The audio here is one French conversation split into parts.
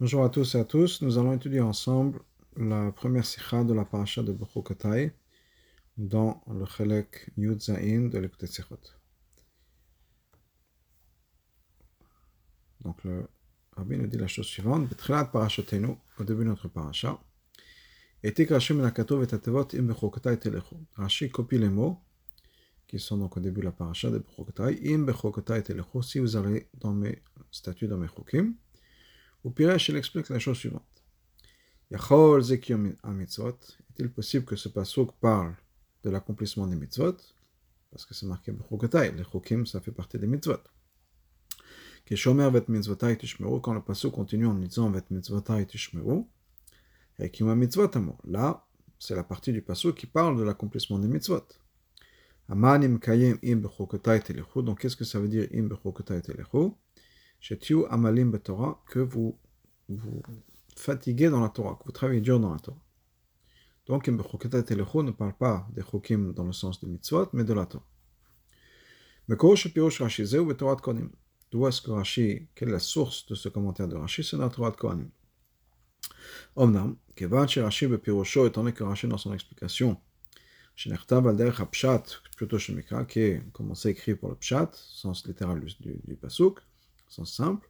Bonjour à tous et à tous. Nous allons étudier ensemble la première sikha de la paracha de Bechukotai dans le Chelek Yud Zain de l'écouté Sikhot. Donc le Rabbi nous dit la chose suivante parachatenu, au début de notre paracha, et Rashi menakatov et atevot im Bechukotai telechu. Rashi copie les mots qui sont donc au début de la paracha de Bechukotai, im Bechukotai telechu, si vous allez dans mes statuts, dans mes chukim. Au Piresh, il explique la chose suivante. Yachol Zekiom mitzvot. Est-il possible que ce pasuk parle de l'accomplissement des mitzvot? Parce que c'est marqué Bechukotai. Les chukim, ça fait partie des mitzvot. Keshomer vet mitzvotai tishmeru. Quand le pasuk continue en disant vet mitzvotai tishmeru, et qui mitzvot amo. Là, c'est la partie du pasuk qui parle de l'accomplissement des mitzvot. Amanim kayem im bechukotai telechu. Donc, qu'est-ce que ça veut dire im bechukotai telechu amalim Torah, que vous vous fatiguez dans la Torah, que vous travaillez dur dans la Torah. Donc, ne parle pas des chokim dans le sens des mitzvot, mais de la Torah. D'où est-ce que Rashi, quelle est la source de ce commentaire de Rashi? C'est la Torah de Kohanim. Omnam, Kevan Rashi Bepirosho, étant donné que Rashi dans son explication, Shenertav al derech pshat, plutôt Shemikra, qui est, comme on sait, écrit pour le pshat, sens littéral du, du pasuk, sens simple.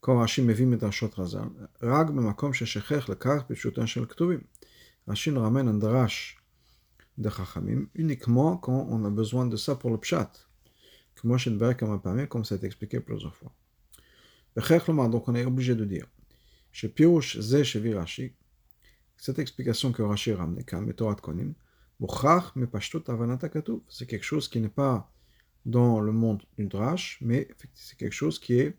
Quand Rashi מביא מדרשות רז"ל, רק במקום ששכח לקח פשוטן של כתובים. Rashi nous ramène un drash de Chachamim uniquement quand on a besoin de ça pour le pshat. Que moi, je ne comme un comme ça a été expliqué plusieurs fois. Donc on est obligé de dire, chez Pirouche Zé Shevi Rashi, cette explication que Rashi ramène, quand Metorat Konim, Bouchach me Pashtut Avanata Katuv, c'est quelque chose qui n'est pas dans le monde du drash, mais c'est quelque chose qui est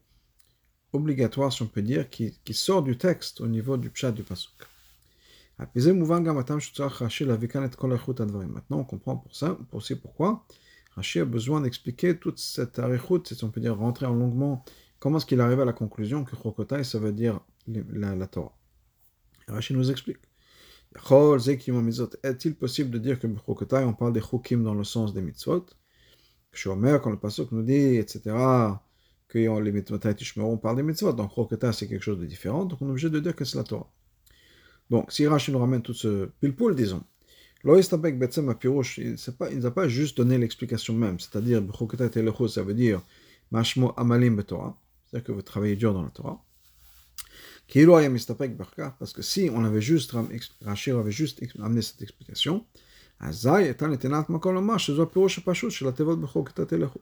obligatoire, si on peut dire, qui, sort du texte au niveau du pshat du pasuk. Maintenant, on comprend pour ça, aussi pourquoi Rashi a besoin d'expliquer toute cette arichut, si on peut dire rentrer en longuement, comment est-ce qu'il arrive à la conclusion que Chokotai, ça veut dire la, Torah. Rashi nous explique. Est-il possible de dire que Chokotai, on parle des chokim dans le sens des mitzvot? Shomer, quand le pasuk nous dit, etc., que les mitzvot on parle des mitzvot, donc Roketa c'est quelque chose de différent, donc on est obligé de dire que c'est la Torah. Donc, si Rashi nous ramène tout ce pile-poule, disons, Loïstabek Betsem Apirosh, il ne va pas juste donné l'explication même, c'est-à-dire, Roketa Telecho, ça veut dire Mashmo Amalim Torah, c'est-à-dire que vous travaillez dur dans la Torah. Parce que si on avait juste, amené cette explication, אזי הייתה נתינת מקום לומר שזו הפירוש הפשוט של התיבות בחוק תתלכו.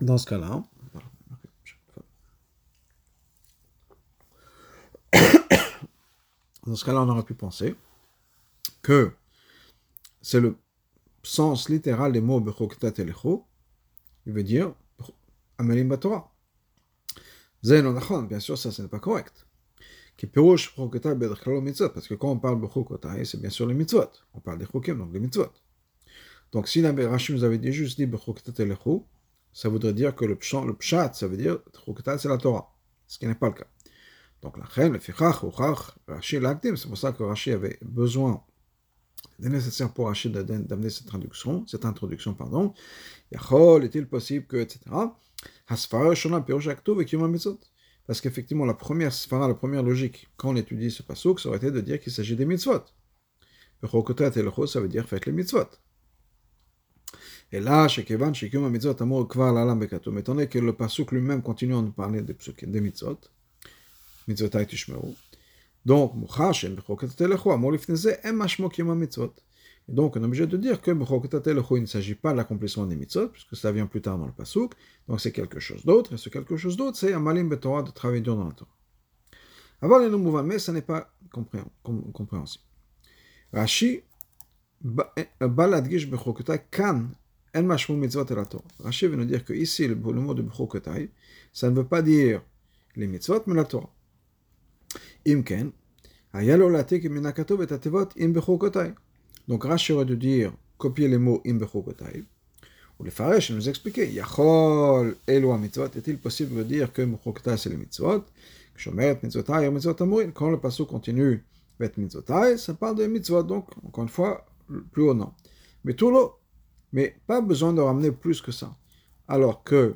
Dans ce cas-là, dans ce cas-là, on aurait pu penser que c'est le sens littéral des mots Bechokta Telecho, il veut dire Amelim Batora. Zayn bien sûr, ça, ce n'est pas correct. Qui Pirouche Chokotai Bedrchalo Mitzvot, parce que quand on parle de Chokotai, c'est bien sûr les mitzvot. On parle des Chokim, donc les mitzvot. Donc si Rachim nous avait dit juste dit Bechokotai Telechu, ça voudrait dire que le, pshat, le pshat ça veut dire Chokotai, c'est la Torah. Ce qui n'est pas le cas. Donc la Chem, le Fichach, Uchach, Rashi l'Akdim, c'est pour ça que Rashi avait besoin c'est nécessaire pour Rashi d'amener cette traduction, cette introduction, pardon. Yachol, est-il possible que, etc. Hasfara, Shona, Pirosh, Aktuv, et Mitzvot. Parce qu'effectivement, la première sphara, la première logique, quand on étudie ce pasuk, ça aurait été de dire qu'il s'agit des mitzvot. Le ça veut dire faites les mitzvot. Et là, chez Kevan, chez Kuma mitzvot, amour kvar l'alam bekatum, étant donné que le pasuk lui-même continue à nous parler des, des mitzvot, mitzvotai tishmeru. Donc, muchash, en bechokat telecho, amour lifneze, em mashmo kima mitzvot. Donc, on est obligé de dire que il ne s'agit pas de l'accomplissement des mitzvot, puisque ça vient plus tard dans le pasuk, donc c'est quelque chose d'autre, et ce quelque chose d'autre, c'est Amalim Betorah de travailler dur dans la Torah. Avant les noms mais ça n'est pas compréhensible. Rashi, Baladgish Bechokotai, Kan, En Mashmou Mitzvot et la Torah. Rashi veut nous dire que ici, le, mot de Bechokotai, ça ne veut pas dire les mitzvot, mais la Torah. Imken, Ayalo Latik Minakatov et Im Bechokotai. Donc Rashi aurait dû dire copier les mots im bechokotai. Ou les faresh nous expliquer Yachol elu mitzvot. Est-il possible de dire que bechokotai c'est les mitzvot? Mitzvotai mitzvot. Quand le passage continue bet mitzvotai, ça parle de mitzvot. Donc encore une fois plus haut nom. Mais tout l'eau. Mais pas besoin de ramener plus que ça. Alors que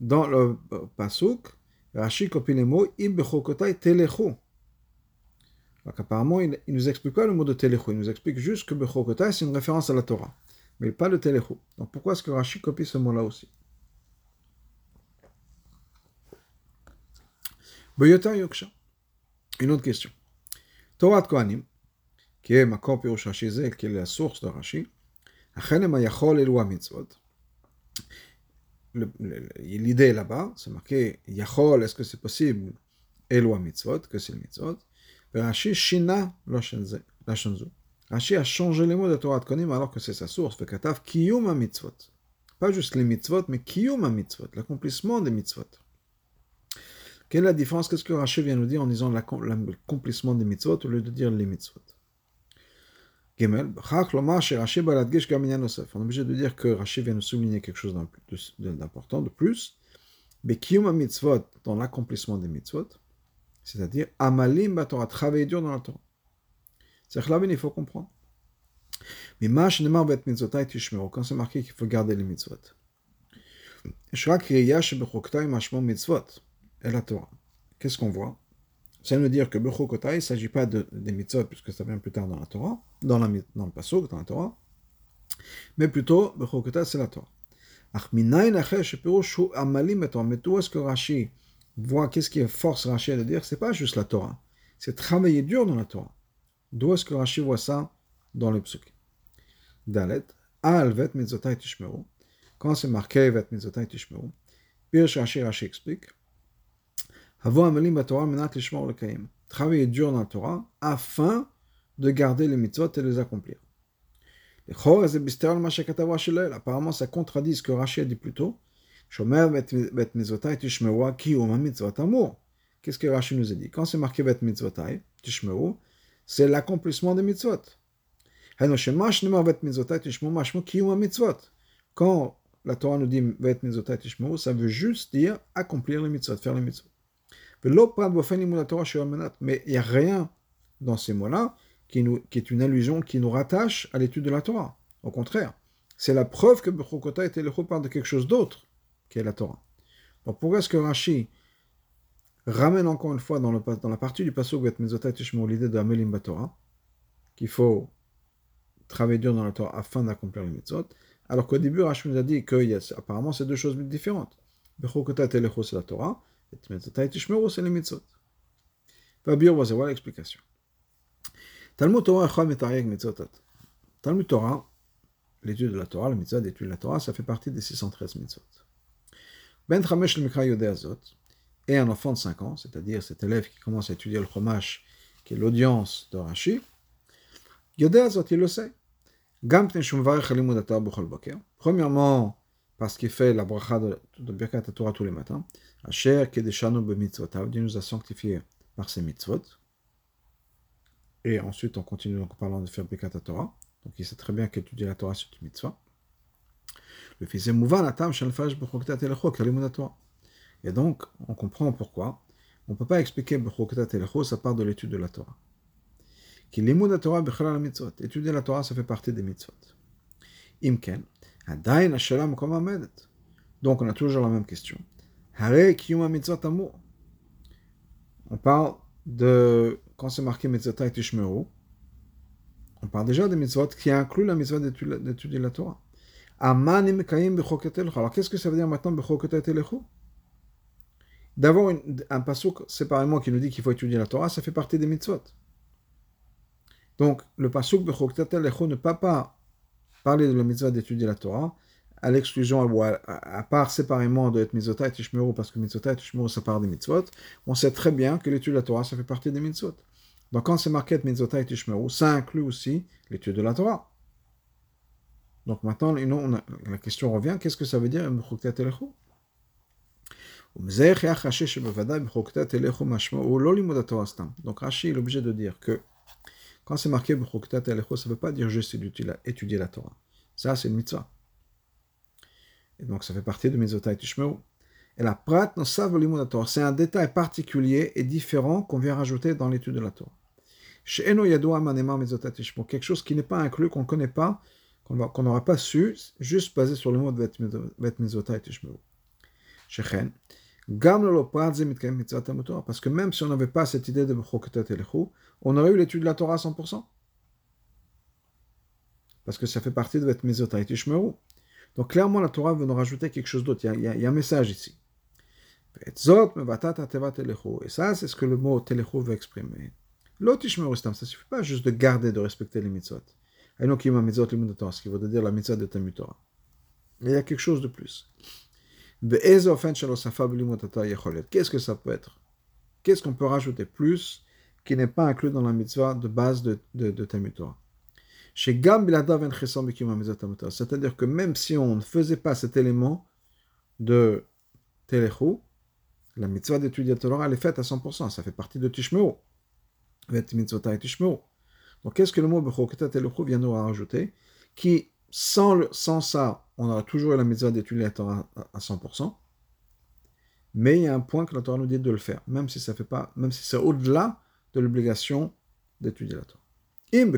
dans le pasuk, Rashi copie les mots im bechokotai telechu. Donc apparemment, il, il nous explique pas le mot de telechu, il nous explique juste que bechokotai c'est une référence à la Torah, mais pas le telechu. Donc pourquoi est-ce que Rashi copie ce mot-là aussi? Boyota Yoksha. Une autre question. Torah de Kohanim, qui est Makor Pirush Rashi qui est la source de Rashi, Ayachol Mitzvot. L'idée là-bas, c'est marqué Yachol, est-ce que c'est possible? Elua Mitzvot, que c'est le Mitzvot. Rashi Shina Lashon Zé- Lashon Zu. Rashi a changé les mots de Torah de Kohanim alors que c'est sa source. Fait Katav Kiyum Mitzvot. Pas juste les mitzvot, mais Kiyum Mitzvot, l'accomplissement des mitzvot. Quelle est la différence? Qu'est-ce que Rashi vient nous dire en disant l'accom- l'accomplissement des mitzvot au lieu de dire les mitzvot? Nosef. On est obligé de dire que Rashi vient nous souligner quelque chose d'important, de plus. Mais kiyum mitzvot, dans l'accomplissement des mitzvot, c'est-à-dire amalim batorah, travailler dur dans la Torah. C'est-à-dire il faut comprendre. Mais mash nemar bet mitzvotai tishmeru, quand c'est marqué qu'il faut garder les mitzvot. Mashmo mitzvot, et la Torah. Qu'est-ce qu'on voit? Ça veut dire que Bechokotai, il ne s'agit pas de, des mitzvot, puisque ça vient plus tard dans la Torah, dans, la, dans le Pasuk, dans la Torah, mais plutôt, Bechokotai, c'est la Torah. Ach minayin hu amalim et Torah. Mais d'où est-ce que Rashi voit, qu'est-ce qui force Rashi à dire C'est pas juste la Torah, c'est travailler dur dans la Torah. D'où est-ce que Rashi voit ça dans le psukim? Dalet, al vet mitzvotai tishmeru. Quand c'est marqué vet mitzvotai tishmeru, Pirsh Rashi, Rashi explique, Havo amalim batorah menat lishmor lekayim. Travailler dur dans la Torah afin de garder les mitzvot et les accomplir. Apparemment, ça contredit ce que Rashi a dit plus tôt. Mitzvot. Qu'est-ce que Rashi nous a dit? Quand c'est marqué bet mitzvotai tishmeru, c'est l'accomplissement des mitzvot. Quand la Torah nous dit bet mitzvotai tishmeru, ça veut juste dire accomplir les mitzvot, faire les mitzvot. Mais il n'y a rien dans ces mots-là qui, est une allusion qui nous rattache à l'étude de la Torah. Au contraire, c'est la preuve que Bechokota était le parle de quelque chose d'autre, qui est la Torah. Pourquoi est-ce que Rashi ramène encore une fois dans, la partie du Pasuk Bet Mezotai Tishmo l'idée de Amelim Batorah, qu'il faut travailler dur dans la Torah afin d'accomplir les mitzvot, alors qu'au début Rashi nous a dit que apparemment c'est deux choses différentes. Bechokota Telecho c'est la Torah, et Mezotai Tishmeru c'est les mitzvot. Fabio, voilà l'explication. Talmud Torah Echad Metarieg Mitzvotat. Talmud Torah, l'étude de la Torah, le mitzvah d'étude de la Torah, ça fait partie des 613 mitzvot. Ben Chamesh le Mikra Azot, et un enfant de 5 ans, c'est-à-dire cet élève qui commence à étudier le Chumash, qui est l'audience de Rashi, Azot, il le sait. Premièrement, parce qu'il fait la bracha de, de Birkat Torah tous les matins. Asher Kedeshanu B'mitzvotav, Dieu nous a sanctifiés par ses mitzvot. Et ensuite, on continue en parlant de faire Birkat Torah. Donc il sait très bien qu'étudier la Torah, c'est une mitzvah. Le fils Mouvan Atam Shalfash B'choktat Elecho Kalimud Torah. Et donc, on comprend pourquoi. On ne peut pas expliquer B'choktat Elecho, ça part de l'étude de la Torah. Qui limud Torah B'chala la mitzvot. Étudier la Torah, ça fait partie des mitzvot. Imken. Adain Hashala Mokom Amedet. Donc, on a toujours la même question. Hare Kiyuma Mitzvot Amour. On parle de, quand c'est marqué Mitzvotai Tishmeru, on parle déjà des mitzvot qui incluent la mitzvah d'étudier la Torah. Alors, qu'est-ce que ça veut dire maintenant D'avoir un pasuk séparément qui nous dit qu'il faut étudier la Torah, ça fait partie des mitzvot. Donc, le pasuk ne peut pas parler de la mitzvah d'étudier la Torah, à l'exclusion, ou à, à, part séparément de mitzvota et tishmeru, parce que mitzvota et tishmeru, ça part des mitzvot, on sait très bien que l'étude de la Torah, ça fait partie des mitzvot. Donc quand c'est marqué mitzvota et tishmeru, ça inclut aussi l'étude de la Torah. Donc maintenant, la question revient, qu'est-ce que ça veut dire donc Rashi est obligé de dire que quand c'est marqué ça ne veut pas dire juste étudier la Torah. Ça, c'est une mitzvah. Et donc, ça fait partie de Mizotai Tishmeru. Et la prat la. C'est un détail particulier et différent qu'on vient rajouter dans l'étude de la Torah. Quelque chose qui n'est pas inclus, qu'on ne connaît pas, qu'on n'aura pas su, juste basé sur le mot de Bet Mizotai Tishmeru. Shechen. Parce que même si on n'avait pas cette idée de on aurait eu l'étude de la Torah à 100%. Parce que ça fait partie de votre Mezotai Tishmeru. Donc clairement, la Torah veut nous rajouter quelque chose d'autre. Il, y a un message ici. Et ça, c'est ce que le mot Telechu veut exprimer. L'autre Tishmeru, ça ne suffit pas juste de garder, de respecter les mitzvot. Et donc, il y a ce qui veut dire la mitzvah de Talmud. Mais il y a quelque chose de plus. Qu'est-ce que ça peut être? Qu'est-ce qu'on peut rajouter plus qui n'est pas inclus dans la mitzvah de base de, de, de c'est-à-dire que même si on ne faisait pas cet élément de Telechu, la mitzvah d'étudier Torah, elle est faite à 100%. Ça fait partie de Tishmeu. Donc, qu'est-ce que le mot Bechoketa Telechu vient nous rajouter Qui, sans, sans ça, on aura toujours la mitzvah d'étudier la Torah à 100%. Mais il y a un point que la Torah nous dit de le faire, même si ça fait pas, même si c'est au-delà de l'obligation d'étudier la Torah. Im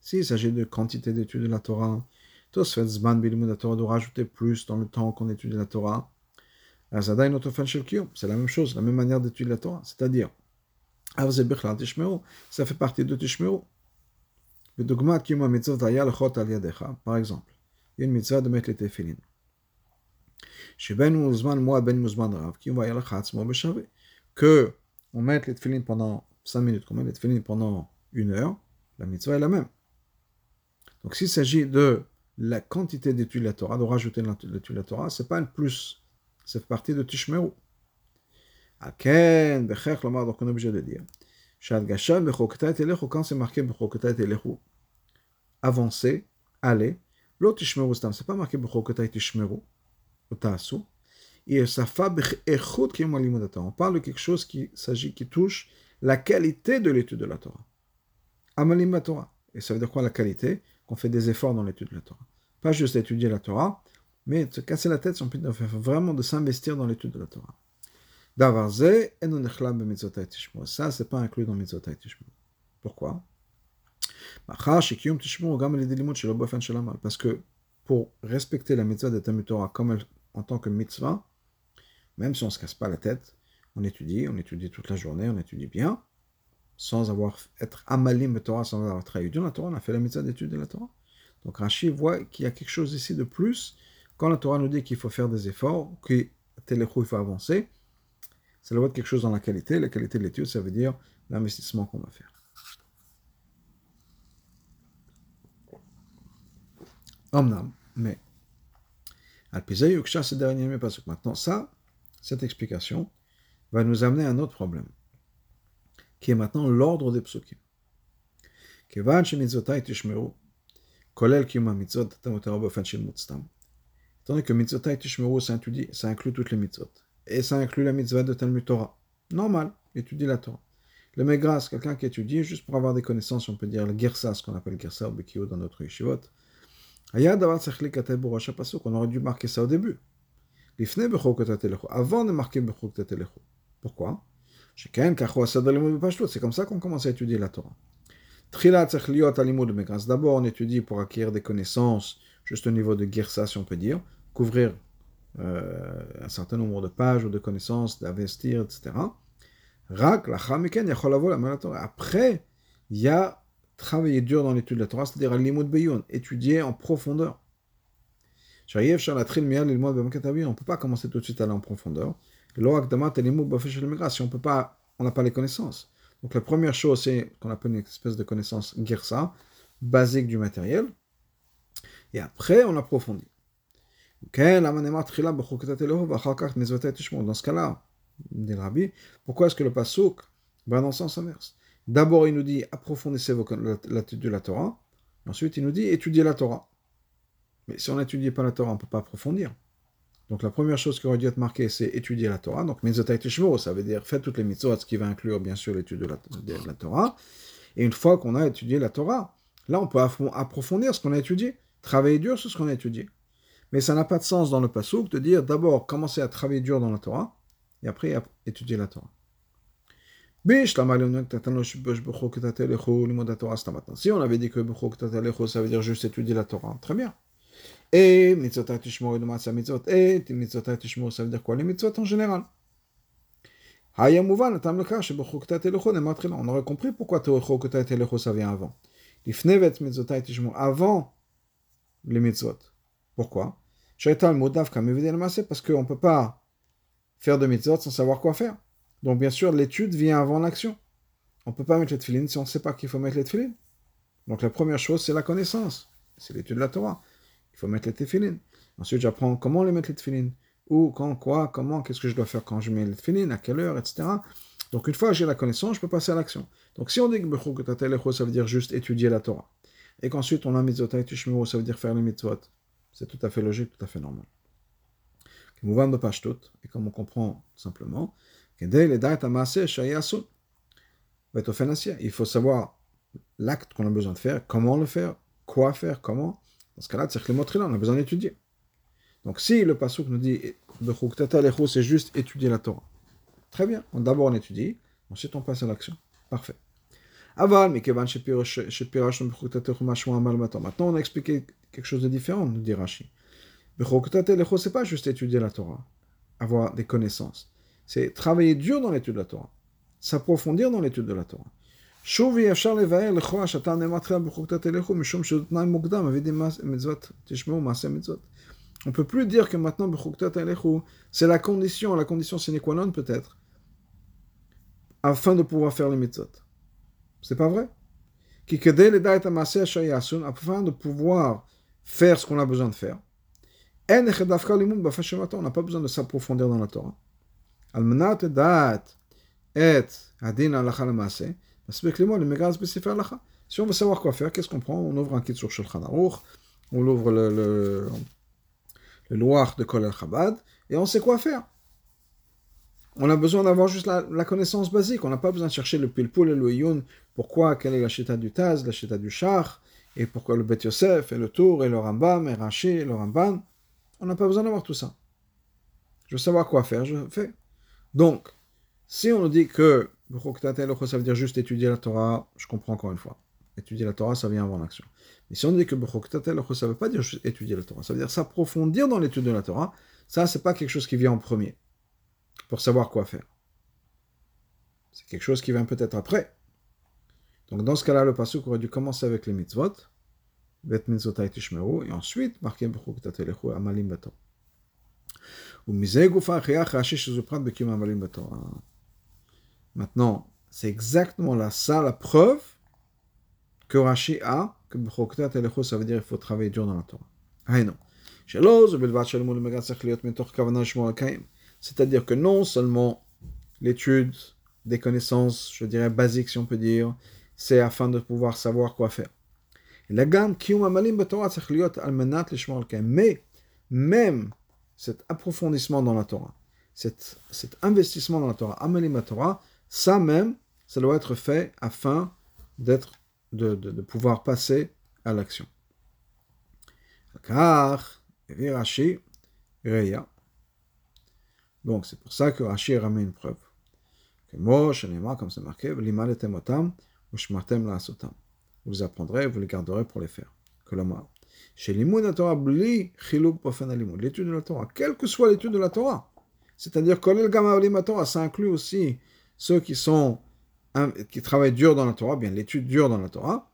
s'il s'agit de quantité d'études de la Torah, Tosfet Zman la Torah de rajouter plus dans le temps qu'on étudie la Torah. C'est la même chose, la même manière d'étudier la Torah. C'est-à-dire, ça fait partie de. Par exemple, il y a une mitzvah de mettre les téfilines. Que on mette les téfilines pendant 5 minutes, qu'on les pendant une heure, la mitzvah est la même. Donc s'il s'agit de la quantité d'études de la Torah, de rajouter l'étude de la Torah, ce n'est pas un plus, c'est partie de. Aken, Bechech, Lomar, donc on est obligé de dire. Shadgasha, Bechokta et Telechu, quand c'est marqué Bechokta et Telechu, avancer, aller, l'autre Tishmeru Stam, c'est pas marqué Bechokta et Tishmeru, ou Taasu, et ça fait Bechechut qui est On parle de quelque chose qui s'agit, qui touche la qualité de l'étude de la Torah. Amalim Torah. Et ça veut dire quoi la qualité qu'on fait des efforts dans l'étude de la Torah. Pas juste étudier la Torah, mais de se casser la tête, vraiment de s'investir dans l'étude de la Torah. Ça, c'est pas inclus dans Mitzvot Pourquoi? Parce que pour respecter la mitzvah de Talmud Torah comme en tant que mitzvah, même si on ne se casse pas la tête, on étudie, on étudie toute la journée, on étudie bien, sans avoir être amalim Torah, sans avoir de la Torah, on a fait la mitzvah d'étude de la Torah. Donc Rashi voit qu'il y a quelque chose ici de plus. Quand la Torah nous dit qu'il faut faire des efforts, que il faut avancer, ça doit être quelque chose dans la qualité. La qualité de l'étude, ça veut dire l'investissement qu'on va faire. Omnam, mais Maintenant, ça, cette explication va nous amener à un autre problème qui est maintenant l'ordre des psukim. Étant donné que mitzvotai tishmeru, ça inclut toutes les mitzvot. Et ça inclut la mitzvah de Talmud Torah. Normal, étudier la Torah. Le Megras, quelqu'un qui étudie, juste pour avoir des connaissances, on peut dire le Gersa, ce qu'on appelle Gersa ou dans notre yeshivot. On aurait dû marquer ça au début. Avant de marquer Pourquoi? C'est comme ça qu'on commence à étudier la Torah. D'abord, on étudie pour acquérir des connaissances, juste au niveau de Girsa, si on peut dire, couvrir euh, un certain nombre de pages ou de connaissances, d'investir, etc. Après, il y a travailler dur dans l'étude de la Torah, c'est-à-dire étudier en profondeur. On ne peut pas commencer tout de suite à aller en profondeur. Si on peut pas, on n'a pas les connaissances. Donc la première chose, c'est qu'on appelle une espèce de connaissance girsa, basique du matériel. Et après, on approfondit. Dans ce cas-là, pourquoi est-ce que le pasuk va dans le sens inverse D'abord, il nous dit approfondissez l'étude de la Torah. Ensuite, il nous dit étudiez la Torah. Mais si on n'étudie pas la Torah, on ne peut pas approfondir. Donc la première chose qui aurait dû être marquée, c'est étudier la Torah. Donc mitzvot tishmo, ça veut dire faites toutes les mitzvot, ce qui va inclure bien sûr l'étude de, la, Torah. Et une fois qu'on a étudié la Torah, là on peut approfondir ce qu'on a étudié, travailler dur sur ce qu'on a étudié. Mais ça n'a pas de sens dans le pasouk de dire d'abord commencer à travailler dur dans la Torah et après étudier la Torah. Si on avait dit que ça veut dire juste étudier la Torah, très bien. Et ça veut dire quoi Les mitzvot en général? On aurait compris pourquoi ça vient avant. Avant les mitzvot. Pourquoi? Parce qu'on ne peut pas faire de mitzvot sans savoir quoi faire. Donc bien sûr, l'étude vient avant l'action. On ne peut pas mettre les tefilines si on ne sait pas qu'il faut mettre les tefilines. Donc la première chose, c'est la connaissance. C'est l'étude de la Torah. Il faut mettre les tefilines. Ensuite, j'apprends comment les mettre les tefilines où, quand, quoi, comment, qu'est-ce que je dois faire quand je mets le tefillin, à quelle heure, etc. Donc une fois que j'ai la connaissance, je peux passer à l'action. Donc si on dit que ça veut dire juste étudier la Torah, et qu'ensuite on a mitzvot ça veut dire faire les mitzvot, c'est tout à fait logique, tout à fait normal. Et comme on comprend simplement, il faut savoir l'acte qu'on a besoin de faire, comment le faire, quoi faire, comment. Dans ce cas-là, on a besoin d'étudier. Donc si le pasuk nous dit c'est juste étudier la Torah. Très bien. D'abord on étudie, ensuite on passe à l'action. Parfait. Aval, mais Kevan Shepirash Mashmo Amal Matan. Maintenant, on a expliqué quelque chose de différent, nous dit Rashi. Bechoktate c'est pas juste étudier la Torah, avoir des connaissances. C'est travailler dur dans l'étude de la Torah, s'approfondir dans l'étude de la Torah. Chouvi Yachar Levaer Lecho Ashatan Ematra Bechoktate Lecho, Mishum Shotnaim Mokdam, Avedim Mitzvot, Tishmo Masem Mitzvot. On peut plus dire que maintenant, c'est la condition, la condition sine qua non peut-être, afin de pouvoir faire les mitzvot. C'est pas vrai? Afin de pouvoir faire ce qu'on a besoin de faire. On n'a pas besoin de s'approfondir dans la Torah. Si on veut savoir quoi faire, qu'est-ce qu'on prend? On ouvre un kit sur Shulchan Aruch, on ouvre le le de Kol Chabad, et on sait quoi faire. On a besoin d'avoir juste la, connaissance basique. On n'a pas besoin de chercher le pilpul et le yun. Pourquoi, quelle est la chita du Taz, la chita du Shach, et pourquoi le Bet Yosef, et le Tour, et le Rambam, et Rashi, et le Ramban? On n'a pas besoin d'avoir tout ça. Je veux savoir quoi faire, je fais. Donc, si on nous dit que ça veut dire juste étudier la Torah, je comprends encore une fois. Étudier la Torah, ça vient avant l'action. Mais si on dit que ça ne veut pas dire juste étudier la Torah, ça veut dire s'approfondir dans l'étude de la Torah, ça, c'est pas quelque chose qui vient en premier, pour savoir quoi faire. C'est quelque chose qui vient peut-être après. Donc dans ce cas-là, le pasuk aurait dû commencer avec les mitzvot, Bet tishmeru, et ensuite marquer Bechuktatelechu amalim bator. Maintenant, c'est exactement là, ça la preuve que Rashi a que ça veut dire qu'il faut travailler dur dans la Torah. C'est-à-dire que non seulement l'étude des connaissances, je dirais basiques si on peut dire, c'est afin de pouvoir savoir quoi faire. Mais même cet approfondissement dans la Torah, cet, cet investissement dans la Torah, amalim ça même, ça doit être fait afin d'être de, de, pouvoir passer à l'action. Donc c'est pour ça que Rashi ramène une preuve. Que n'ai comme c'est marqué, l'imaletem Vous apprendrez, vous les garderez pour les faire. Que. Chez L'étude de la Torah, quelle que soit l'étude de la Torah. C'est-à-dire, gama Torah, ça inclut aussi ceux qui sont qui travaillent dur dans la Torah, bien l'étude dure dans la Torah,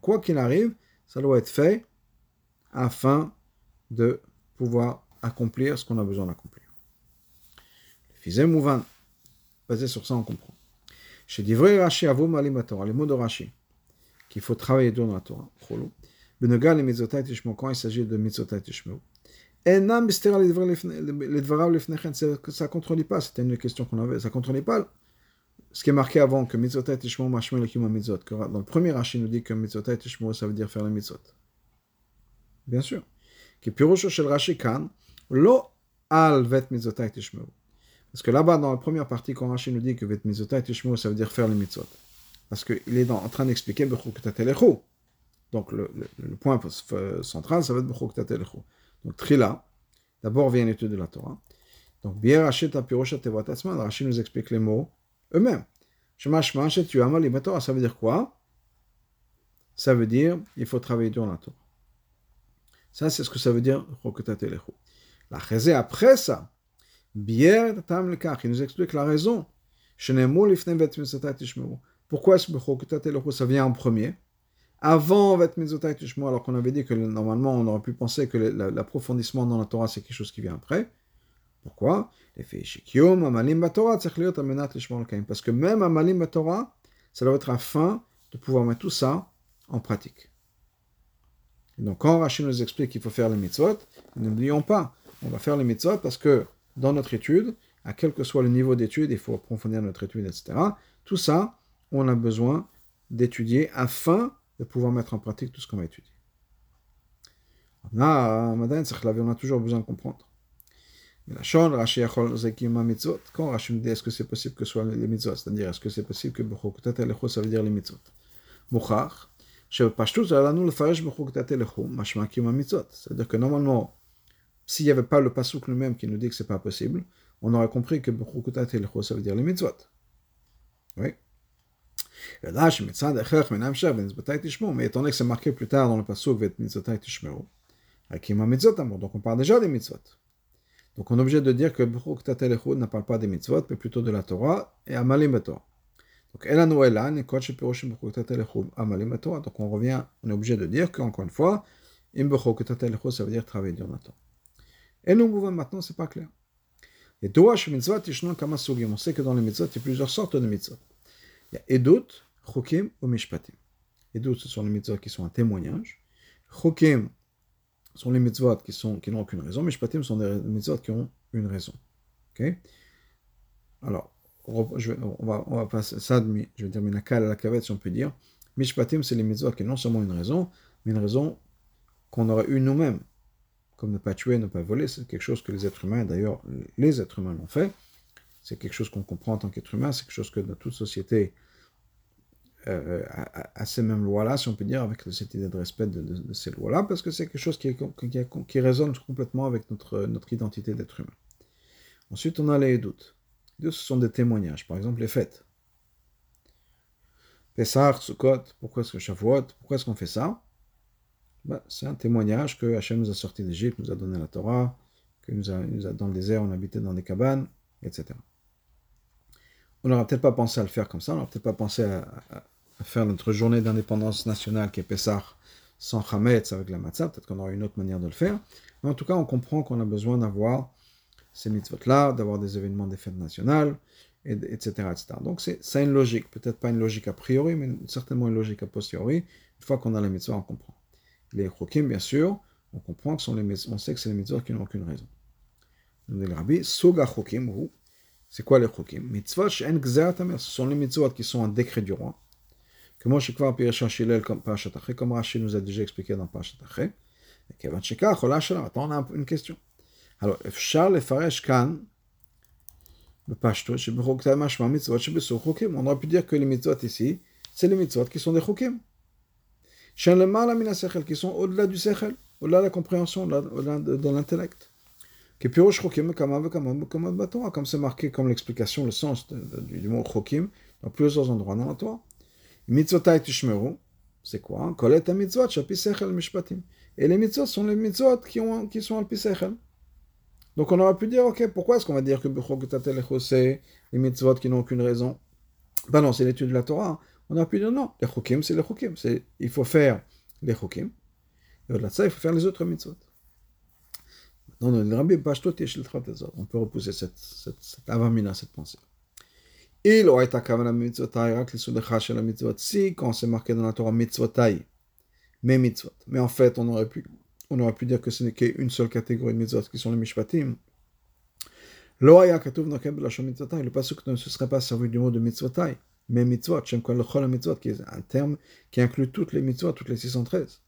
quoi qu'il arrive, ça doit être fait afin de pouvoir accomplir ce qu'on a besoin d'accomplir. Le Mouvan, basé sur ça, on comprend. Chez Divrei Rashi Avum Alim Torah, les mots de Rashi, qu'il faut travailler dans la Torah, Benegal et Mitzvotai Tishmo, quand il s'agit de Mitzvotai Tishmo, ça ne contredit pas, c'était une question qu'on avait, ça ne contredit pas ce qui est marqué avant, que mitzvotai tishmo mashmel le mitzvot, que dans le premier Rashi nous dit que mitzvotai tishmo, ça veut dire faire les mitzvot. Bien sûr. Que pirosho shel Rashi kan, lo al vet mitzvotai tishmo. Parce que là-bas, dans la première partie, quand Rashi nous dit que vet mitzvotai tishmo, ça veut dire faire les mitzvot. Parce qu'il est en train d'expliquer bechuktatelechu. Donc le, le, le, point central, ça va être bechuktatelechu. Donc trila, d'abord vient l'étude de la Torah. Donc bien Rashi ta pirosha tevat Rashi nous explique les mots eux-mêmes. Ça veut dire quoi? Ça veut dire il faut travailler dur la Torah. Ça, c'est ce que ça veveau dire. La chazé après ça, Bier il nous explique la raison. Pourquoi est-ce que ça vient en premier? Avant alors qu'on avait dit que normalement on aurait pu penser que l'approfondissement dans la Torah c'est quelque chose qui vient après. Pourquoi? Parce que même Amalim Torah, ça doit être afin de pouvoir mettre tout ça en pratique. donc quand Rachid nous explique qu'il faut faire les mitzvot, n'oublions pas, on va faire les mitzvot parce que dans notre étude, à quel que soit le niveau d'étude, il faut approfondir notre étude, etc. Tout ça, on a besoin d'étudier afin de pouvoir mettre en pratique tout ce qu'on va étudier. On a, on a toujours besoin de comprendre. Mais la chose, quand Rashi me dit est-ce que c'est possible que ce soit les mitzvot, c'est-à-dire est-ce que c'est possible que ça veut dire les mitzvot? Mouchach, c'est-à-dire que normalement, s'il n'y avait pas le pasouk lui-même qui nous dit que c'est pas possible, on aurait compris que ça veut dire les mitzvot. Oui. Mais étant donné que c'est marqué plus tard dans le pasouk, donc on parle déjà des mitzvot. Donc on est obligé de dire que ne parle pas des mitzvot, mais plutôt de la Torah et Amalim Torah. Donc Donc on revient, on est obligé de dire qu'encore une fois, ça veut dire travailler la Torah. Et nous mouvons maintenant, c'est pas clair. Et Torah mitzvot, kama On sait que dans les mitzvot, il y a plusieurs sortes de mitzvot. Il y a Edut, Chokim ou Mishpatim. Edut, ce sont les mitzvot qui sont un témoignage. Chokim sont les mitzvot qui, sont, qui n'ont aucune raison. Mishpatim sont des mitzvot qui ont une raison. Ok? Alors, on, va, on va passer ça, je vais dire Minakal à la cavette, si on peut dire. Mishpatim, c'est les mitzvot qui n'ont non seulement une raison, mais une raison qu'on aurait eu nous-mêmes comme ne pas tuer, ne pas voler, c'est quelque chose que les êtres humains, d'ailleurs les êtres humains l'ont fait, c'est quelque chose qu'on comprend en tant qu'être humain, c'est quelque chose que dans toute société euh, a, ces mêmes lois-là, si on peut dire, avec cette idée de respect de, ces lois-là, parce que c'est quelque chose qui, résonne complètement avec notre, identité d'être humain. Ensuite, on a les doutes. Les ce sont des témoignages, par exemple les fêtes. Pessah, Sukkot, pourquoi est-ce que Shavuot, pourquoi est-ce qu'on fait ça? Bah, c'est un témoignage que Hachem nous a sorti d'Égypte, nous a donné la Torah, que nous a, a, dans le désert, on habitait dans des cabanes, etc. On n'aurait peut-être pas pensé à le faire comme ça, on n'aurait peut-être pas pensé à, faire notre journée d'indépendance nationale qui est Pessah sans Hametz avec la Matzah, peut-être qu'on aurait une autre manière de le faire. Mais en tout cas, on comprend qu'on a besoin d'avoir ces mitzvot-là, d'avoir des événements des fêtes nationales, etc., etc. Donc c'est une logique, peut-être pas une logique a priori, mais certainement une logique a posteriori. Une fois qu'on a la mitzvah, on comprend. Les chokim, bien sûr, on comprend que sont les, on sait que c'est les mitzvot qui n'ont aucune raison. Le rabbi, soga chokim, c'est quoi les chokim Mitzvot she'en ce sont les mitzvot qui sont un décret du roi. Que moi, je crois comme comme Rachid nous a déjà expliqué dans Parashat. Et Attends, on a une question. Alors, Efshar Faresh Kan, on aurait pu dire que les mitzvot ici, c'est les mitzvot qui sont des chokim qui sont au-delà du sechel, au-delà de la compréhension, au-delà de, l'intellect. Comme c'est marqué comme l'explication, le sens du mot chokim, dans plusieurs endroits dans la Torah. Tishmeru, c'est quoi? Kolet mitzvot shapi sechel mishpatim. Et les mitzvot sont les mitzvot qui, ont, qui sont al. Donc on aurait pu dire, ok, pourquoi est-ce qu'on va dire que c'est les mitzvot qui n'ont aucune raison? Ben non, c'est l'étude de la Torah on a pu dire non, les chokim, c'est les chokim. Il faut faire les chokim. Et au-delà de ça, il faut faire les autres mitzvot. On peut repousser cette, cette, cette avamina, cette pensée. Aurait. Si, quand c'est marqué dans la Torah mitzvotai, mes mitzvot. Mais en fait, on aurait pu, on aurait pu dire que ce n'est qu'une seule catégorie de mitzvot qui sont les mishpatim. Le pasuk ne se serait pas servi du mot de mitzvotai mes mitzvot, Shem Kol mitzvot, qui est un terme qui inclut toutes les mitzvot, toutes les 613.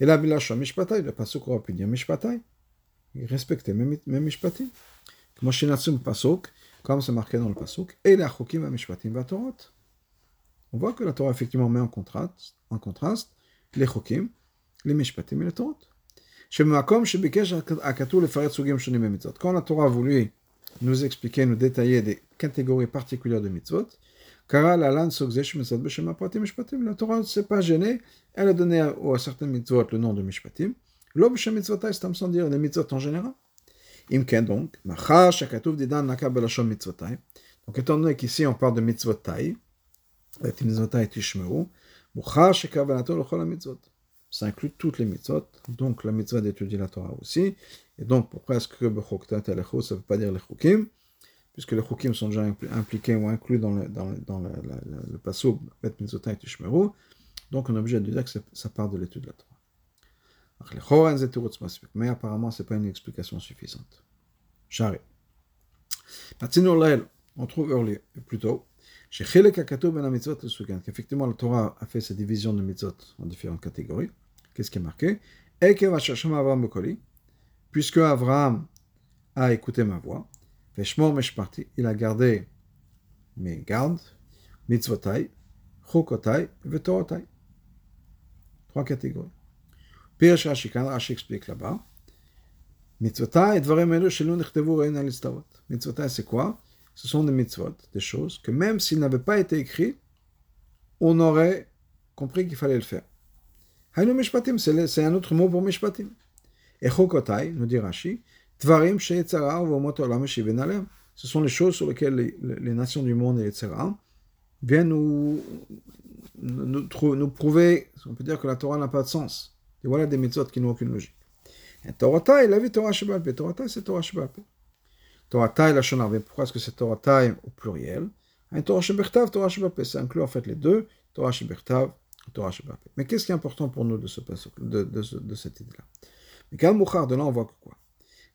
Et là, Bilashon Mishpatai, le pasuk aurait pu dire Mishpatai, respecter mes, Mishpatim. Comme Shinatsum Pasuk, comme c'est marqué dans le pasuk, et la Chokim Mishpatim Vatorot. On voit que la Torah effectivement met en contraste, en contraste les Chokim, les Mishpatim et les Torot. Quand la Torah a voulu nous expliquer, nous détailler des catégories particulières de mitzvot, la Torah ne s'est pas gênée, elle a donné à, certains mitzvot le nom de Mishpatim, dire les mitzvot en général. Donc. Donc étant donné qu'ici on parle de mitzvotai. Ça inclut toutes les mitzvot, donc la mitzvah d'étudier la Torah aussi. Et donc, pourquoi est-ce que ça ne veut pas dire les puisque les chokim sont déjà impliqués ou inclus dans le, dans dans le, le, le passo donc on est obligé de dire que ça part de l'étude de la Torah. Mais apparemment, ce n'est pas une explication suffisante. Charé. On trouve early, plutôt, qu'effectivement la Torah a fait sa division de mitzvot en différentes catégories. Qu'est-ce qui est marqué? Puisque Abraham a écouté ma voix, il a gardé mes gardes, mitzvotai, chokotai, vetorotai. Trois catégories. Pire Rashi, quand Rashi explique là-bas, Mitzvotai et Dvarem Elu Shelu Nechtevu Rein Al Istavot. Mitzvotai, c'est quoi? Ce sont des mitzvot, des choses que même s'ils n'avaient pas été écrits, on aurait compris qu'il fallait le faire. Hainu Mishpatim, c'est un autre mot pour Mishpatim. Et Chokotai, nous dit Rashi, Dvarim Sheyetzara Uvomot Olam. Ce sont les choses sur lesquelles les, nations du monde et etc. viennent nous, nous, prouver, on peut dire que la Torah n'a pas de sens. Et voilà des mitzvot qui n'ont aucune logique. Et Torah il a vu Torah Shebalpe. Torah c'est Torah Shebalpe. Torah la Shonarve. Pourquoi est-ce que c'est Torah au pluriel Un Torah Shebertav, Torah Shebalpe. Ça inclut en fait les deux, Torah Shebertav, Torah Shebalpe. Mais qu'est-ce qui est important pour nous de, ce, de, de, de cette idée-là Mais quand Mouchar, de là, on voit que quoi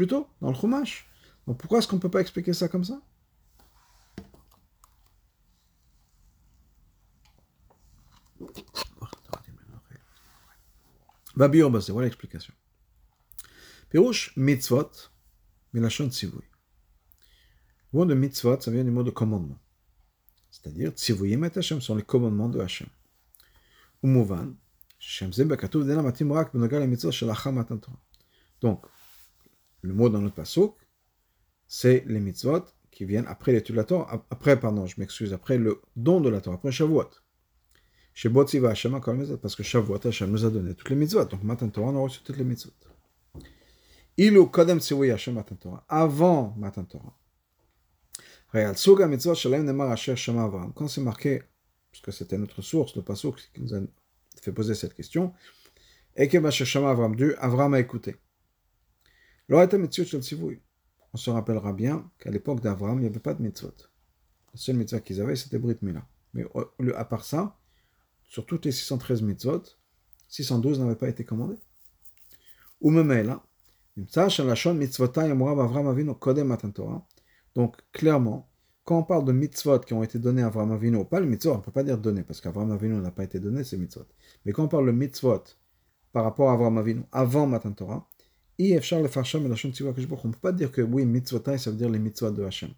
plus tôt dans le Chumash. Donc pourquoi est-ce qu'on ne peut pas expliquer ça comme ça? Babir voilà l'explication? Pirouche mitzvot, milachon tzivui. Le mot de mitzvot, ça vient du mot de commandement. C'est-à-dire, tzivuyim et Hashem sont les commandements de Hashem. Umuvan, Shem zem bekatuv dena matim rak benogal mitzvot shel matan Torah. Donc, le mot dans notre pasuk, c'est les mitzvot qui viennent après l'étude de la Torah, après, pardon, je m'excuse, après le don de la Torah, après Shavuot. Chez Botsiva Hashem parce que Shavuot Hashem nous a donné toutes les mitzvot. Donc Matan Torah, on a reçu toutes les mitzvot. Ilu Kodem Tsivoui Hashem Matan Torah. Avant Matan Torah. Real Suga Mitzvot Shalem Nemar Asher. Quand c'est marqué, puisque c'était notre source, le passage qui nous a fait poser cette question, Ekev Asher Shema Avram, Dieu, Avram a écouté. L'Oata Mitzvot Shel Tsivoui. On se rappellera bien qu'à l'époque d'Avram, il n'y avait pas de mitzvot. La seule mitzvah qu'ils avaient, c'était Brit Mila. Mais à part ça, sur toutes les 613 mitzvot, 612 n'avaient pas été commandés. Ou même donc clairement, quand on parle de mitzvot qui ont été donnés à Avram Avinu, pas le mitzvot, on ne peut pas dire donné, parce qu'Avram Avinu n'a pas été donné ces mitzvot. Mais quand on parle de mitzvot par rapport à Avram Avinu, avant Matan Torah, on ne peut pas dire que oui, mitzvotai, ça veut dire les mitzvot de Hashem.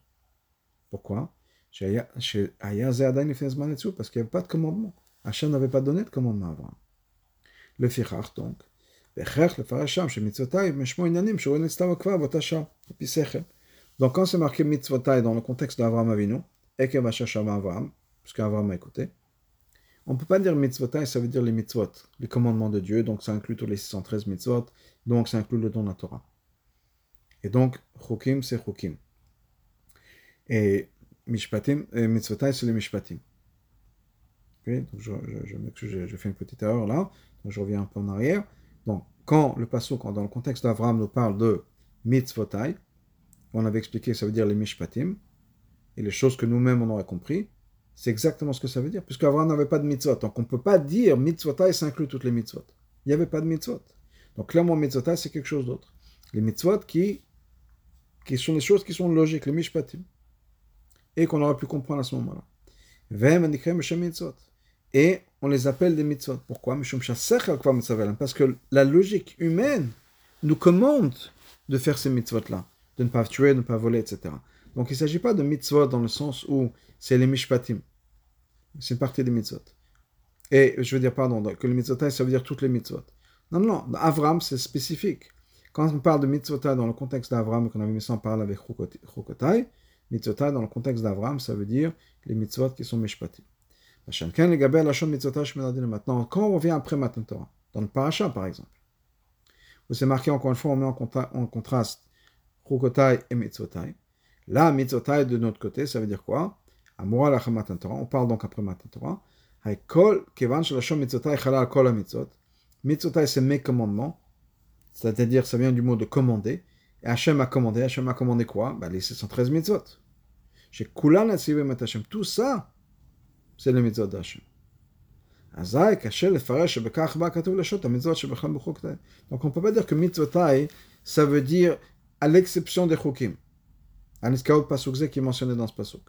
Pourquoi Parce qu'il n'y avait pas de commandement. Hachem n'avait pas donné de commandement Abraham. Le fichach donc. Donc quand c'est marqué mitzvotai dans le contexte d'Abraham Avinu, Ekev Abraham, puisqu'Abraham a écouté, on ne peut pas dire mitzvotai, ça veut dire les mitzvot, les commandements de Dieu, donc ça inclut tous les 613 mitzvot, donc ça inclut le don de la Torah. Et donc, chukim, c'est chukim. Et mishpatim, mitzvotai, c'est les mishpatim donc je, je, je, fais une petite erreur là, je reviens un peu en arrière. Donc, quand le passage, dans le contexte d'Abraham, nous parle de mitzvotai, on avait expliqué ça veut dire les mishpatim, et les choses que nous-mêmes on aurait compris, c'est exactement ce que ça veut dire, puisque Abraham n'avait pas de mitzvot. Donc on ne peut pas dire mitzvotai, ça inclut toutes les mitzvot. Il n'y avait pas de mitzvot. Donc clairement, mitzvotai, c'est quelque chose d'autre. Les mitzvot qui, qui sont des choses qui sont logiques, les mishpatim, et qu'on aurait pu comprendre à ce moment-là. et on les appelle des mitzvot. Pourquoi? Parce que la logique humaine nous commande de faire ces mitzvot-là, de ne pas tuer, de ne pas voler, etc. Donc il ne s'agit pas de mitzvot dans le sens où c'est les mishpatim. C'est une partie des mitzvot. Et je veux dire, pardon, que les mitzvot, ça veut dire toutes les mitzvot. Non, non, Avram, c'est spécifique. Quand on parle de mitzvotai dans le contexte d'Avram, qu'on avait mis ça en parle avec Chokotai, mitzvotai dans le contexte d'Avram, ça veut dire les mitzvot qui sont mishpatim. Maintenant, quand on vient après Matan Torah, dans le parasha par exemple, où c'est marqué encore une fois, on met en, contraste Chokotai et mitzvotai. Là, mitzvotai de notre côté, ça veut dire quoi? On parle donc après Matan Torah. Mitzvotai, c'est mes commandements. C'est-à-dire, ça vient du mot de commander. Et Hachem a commandé. Hachem a commandé quoi? Bah, Les 613 mitzvot. Chez Kulan Hachem. Tout ça, c'est le mitzvot d'Hachem. Donc on ne peut pas dire que mitzvotai, ça veut dire à l'exception des chukim. Aniskaot pasukze qui est mentionné dans ce pasuk.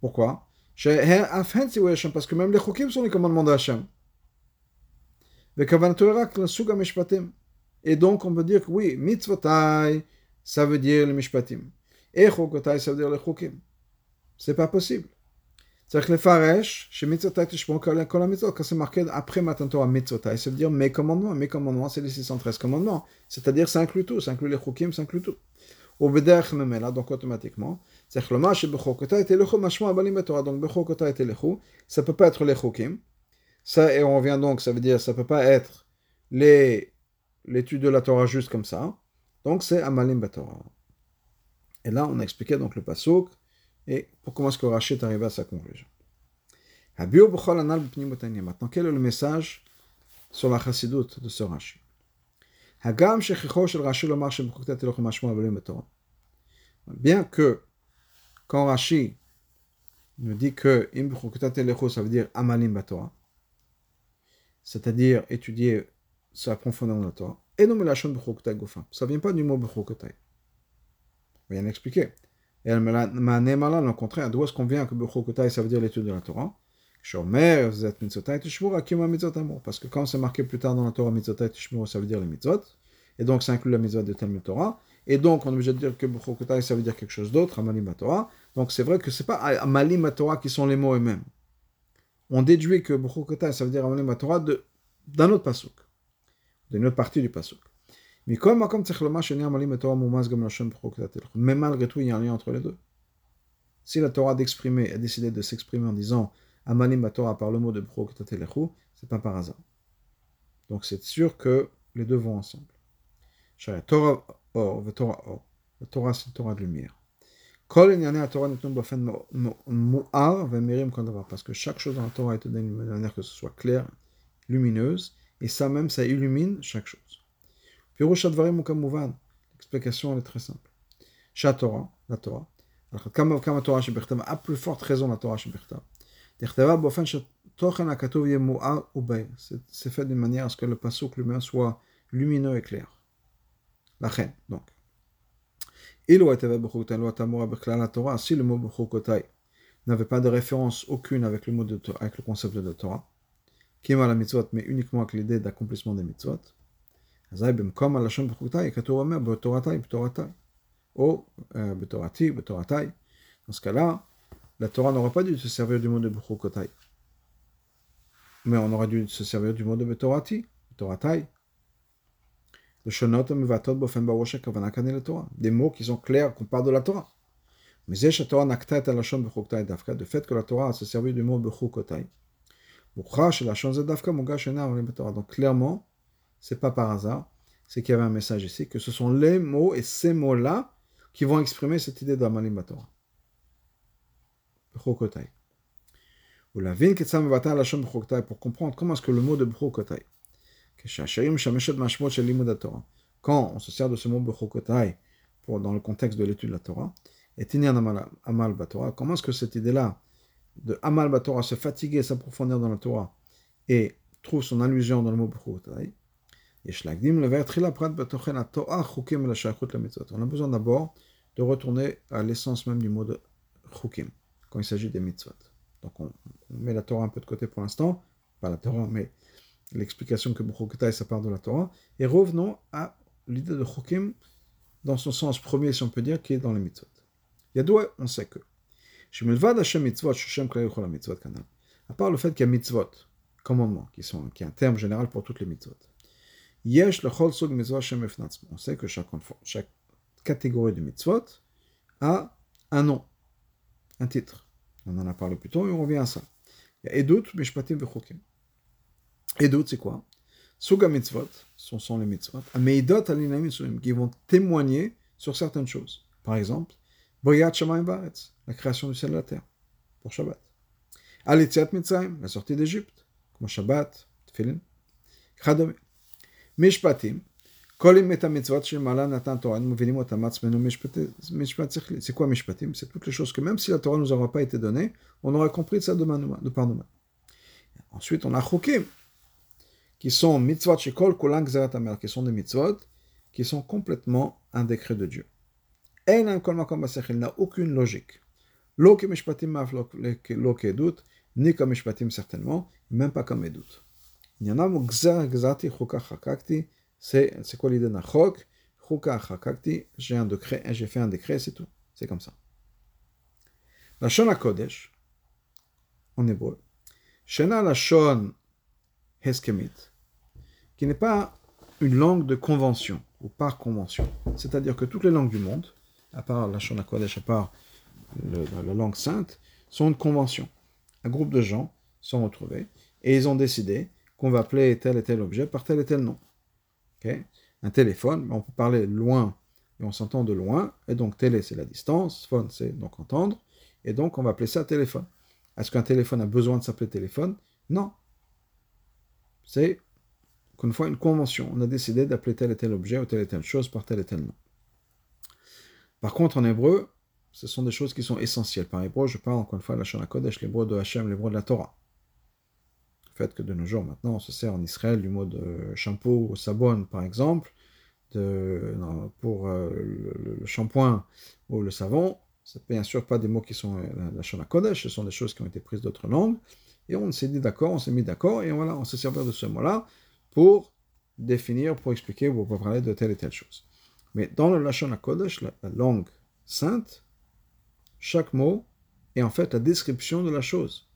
Pourquoi? Parce que même les chukim sont les commandements d'Hachem. Et donc, on peut dire que oui, mitzvotai, ça veut dire les mishpatim. Et chokotai, ça veut dire les chokim. C'est pas possible. C'est-à-dire que les faresh, chez mitzvotai, tishmor kol la mitzvot, quand c'est marqué après Matan Torah mitzvotai, ça veut dire mes commandements. Mes commandements, c'est les 613 commandements. C'est-à-dire, ça inclut tout. Ça inclut les chokim, ça inclut tout. Au bederch memela, donc automatiquement. C'est-à-dire que le mach bechokotai, telechu, mashmo abalim Torah. Donc bechokotai, telechu, ça peut pas être les chokim. Ça, et on revient donc, ça veut dire, ça peut pas être les l'étude de la Torah juste comme ça. Donc c'est Amalim Batorah. Et là, on a expliqué donc le pasuk et pour comment est-ce que Rachid est arrivé à sa conclusion. Maintenant, quel est le message sur la chassidoute de ce Rashi Bien que quand Rashi nous dit que ça veut dire Amalim Batorah, c'est-à-dire étudier sa profondeur de la Torah. Et non, la chaîne Gofa. Ça vient pas du mot Bechokotai. On vient d'expliquer. Et elle le contraire. D'où est-ce qu'on vient que Bechokotai, ça veut dire l'étude de la Torah? Parce que quand c'est marqué plus tard dans la Torah, Mitzotai Tishmur, ça veut dire les mitzvot. Et donc, ça inclut la mitzvot de Talmud Torah. Et donc, on est obligé de dire que Bechokotai, ça veut dire quelque chose d'autre, Amalim Torah. Donc, c'est vrai que c'est pas Amalim Torah qui sont les mots eux-mêmes. On déduit que Bechokotai, ça veut dire Amalim Torah d'un autre pasuk d'une autre partie du pasuk. Mais malgré tout, il y a un lien entre les deux. Si la Torah d'exprimer a décidé de s'exprimer en disant Amalim Torah par le mot de Broktatelechu, c'est pas par hasard. Donc c'est sûr que les deux vont ensemble. Torah or, Torah or. La Torah c'est la Torah de lumière. Parce que chaque chose dans la Torah est donnée de manière que ce soit clair, lumineuse, et ça même, ça illumine chaque chose. L'explication est très simple. Torah, la Torah. À plus forte raison la Torah C'est fait d'une manière à ce que le pasuk lui-même soit lumineux et clair. La reine, donc. Si le mot Bchokotai n'avait pas de référence aucune avec le, mot de, avec le concept de Torah, Kima la mitzvot, mais uniquement avec l'idée d'accomplissement des mitzvot, ou oh, euh, Dans ce cas-là, la Torah n'aurait pas dû se servir du mot de Bchokotai. Mais on aurait dû se servir du mot de Betorati, Betoratai. Des mots qui sont clairs qu'on parle de la Torah. Mais bechukotai. De fait que la Torah se servi du mot bechukotai. Donc clairement, c'est pas par hasard, c'est qu'il y avait un message ici, que ce sont les mots et ces mots-là qui vont exprimer cette idée d'Amalim Batora. Ou la qui pour comprendre comment est-ce que le mot de Bchokotai, quand on se sert de ce mot Bchokotai pour dans le contexte de l'étude de la Torah, et Amal Batora, comment est-ce que cette idée-là de Amal Batora, se fatiguer, s'approfondir dans la Torah, et trouve son allusion dans le mot Bchutai, on a besoin d'abord de retourner à l'essence même du mot de Chukim, quand il s'agit des mitzvot. Donc on, on met la Torah un peu de côté pour l'instant, pas la Torah, mais l'explication que Bukhuketai, ça part de la Torah, et revenons à l'idée de Chokim dans son sens premier, si on peut dire, qui est dans les mitzvot. Yadoua, on sait que. À part le fait qu'il y a mitzvot, commandements, qui, sont, qui est un terme général pour toutes les mitzvot. On sait que chaque, chaque catégorie de mitzvot a un nom, un titre. On en a parlé plus tôt et on revient à ça. Il y a Edut, Mishpatim, Vechokim. Edut, c'est quoi? Suga mitzvot, ce sont les mitzvot. Ameidot qui vont témoigner sur certaines choses. Par exemple, Boyat Shamayim Baretz, la création du ciel et de la terre, pour Shabbat. Alitziat Mitzrayim, la sortie d'Égypte, comme Shabbat, Tfilin. Chadome. Mishpatim, c'est quoi? Mishpatim? C'est toutes les choses que même si la Torah ne nous aura pas été donnée, on aurait compris de ça de, de par nous-mêmes. Ensuite, on a Chokim, qui sont mitzvot shekol zerat qui sont des mitzvot qui sont complètement un décret de Dieu. il n'a aucune logique. Lo mishpatim lo edut, ni comme mishpatim certainement, même pas comme edut. Il y en a mu gzar gzati chukah chakakti, c'est quoi l'idée d'un chok? J'ai un décret, j'ai fait un décret, c'est tout. C'est comme ça. La Shon Kodesh, en hébreu, Shena la Shon Heskemit, qui n'est pas une langue de convention ou par convention. C'est-à-dire que toutes les langues du monde, à part la Shon Kodesh, à part la langue sainte, sont une convention. Un groupe de gens sont retrouvés et ils ont décidé qu'on va appeler tel et tel objet par tel et tel nom. Un téléphone, on peut parler loin et on s'entend de loin, et donc télé c'est la distance, phone c'est donc entendre, et donc on va appeler ça téléphone. Est-ce qu'un téléphone a besoin de s'appeler téléphone? Non. C'est, une fois, une convention. On a décidé d'appeler tel et tel objet ou telle et telle chose par tel et tel nom. Par contre, en hébreu, ce sont des choses qui sont essentielles. Par hébreu, je parle encore une fois de la Shana Kodesh, l'hébreu de Hachem, l'hébreu de la Torah fait que de nos jours, maintenant, on se sert en Israël du mot de shampoo ou sabon, par exemple, de, pour euh, le, shampoing ou le savon. Ce bien sûr pas des mots qui sont euh, la, Shona Kodesh, ce sont des choses qui ont été prises d'autres langues. Et on s'est dit d'accord, on s'est mis d'accord, et voilà, on s'est servi de ce mot-là pour définir, pour expliquer ou pour parler de telle et telle chose. Mais dans le Lashon Kodesh, la, la langue sainte, chaque mot est en fait la description de la chose.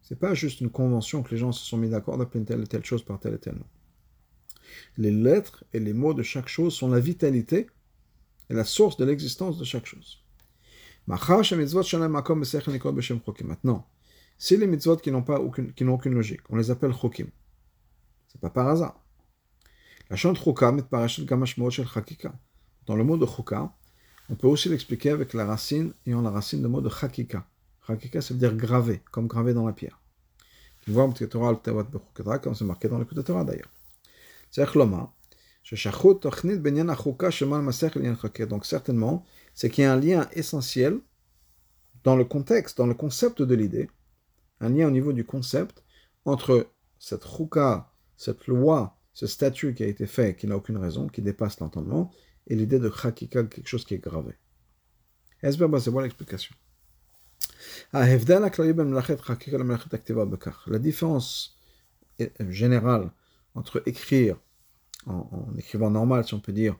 C'est pas juste une convention que les gens se sont mis d'accord d'appeler telle et telle chose par tel et tel nom. Les lettres et les mots de chaque chose sont la vitalité et la source de l'existence de chaque chose. Maintenant, si les mitzvot qui n'ont aucune, qui n'ont aucune logique, on les appelle chokim. C'est pas par hasard. La chante chokam est Dans le mot de choka, on peut aussi l'expliquer avec la racine ayant la racine de mot de chakika. Hakika, ça veut dire gravé, comme gravé dans la pierre. Tu vois, comme c'est marqué dans le Torah d'ailleurs. Donc certainement, c'est qu'il y a un lien essentiel dans le contexte, dans le concept de l'idée, un lien au niveau du concept entre cette chouka, cette loi, ce statut qui a été fait, qui n'a aucune raison, qui dépasse l'entendement, et l'idée de chakika, quelque chose qui est gravé. C'est bon l'explication. La différence générale entre écrire en, écrivant normal, si on peut dire,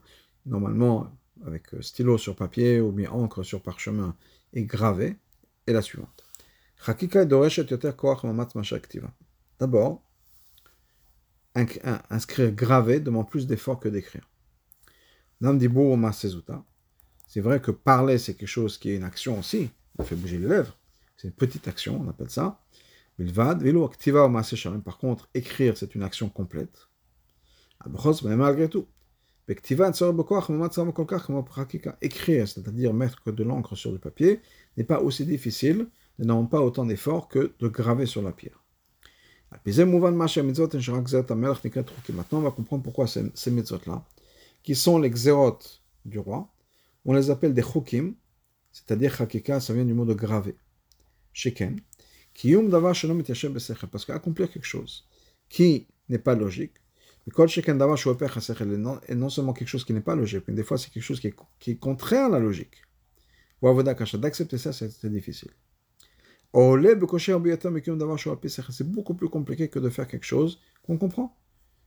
normalement avec stylo sur papier ou bien encre sur parchemin et graver, est la suivante. D'abord, inscrire gravé demande plus d'effort que d'écrire. C'est vrai que parler, c'est quelque chose qui est une action aussi, on fait bouger les lèvres. C'est une petite action, on appelle ça. Par contre, écrire, c'est une action complète. Mais malgré tout, écrire, c'est-à-dire mettre de l'encre sur le papier, n'est pas aussi difficile, ne demande pas autant d'efforts que de graver sur la pierre. Maintenant, on va comprendre pourquoi ces, ces mitzvot-là, qui sont les xérot du roi, on les appelle des chukim, c'est-à-dire chakika, ça vient du mot de graver. Sheken. Parce qu'accomplir quelque chose qui n'est pas logique, et non seulement quelque chose qui n'est pas logique, mais des fois c'est quelque chose qui est, qui est contraire à la logique. D'accepter ça, c'est difficile. C'est beaucoup plus compliqué que de faire quelque chose qu'on comprend.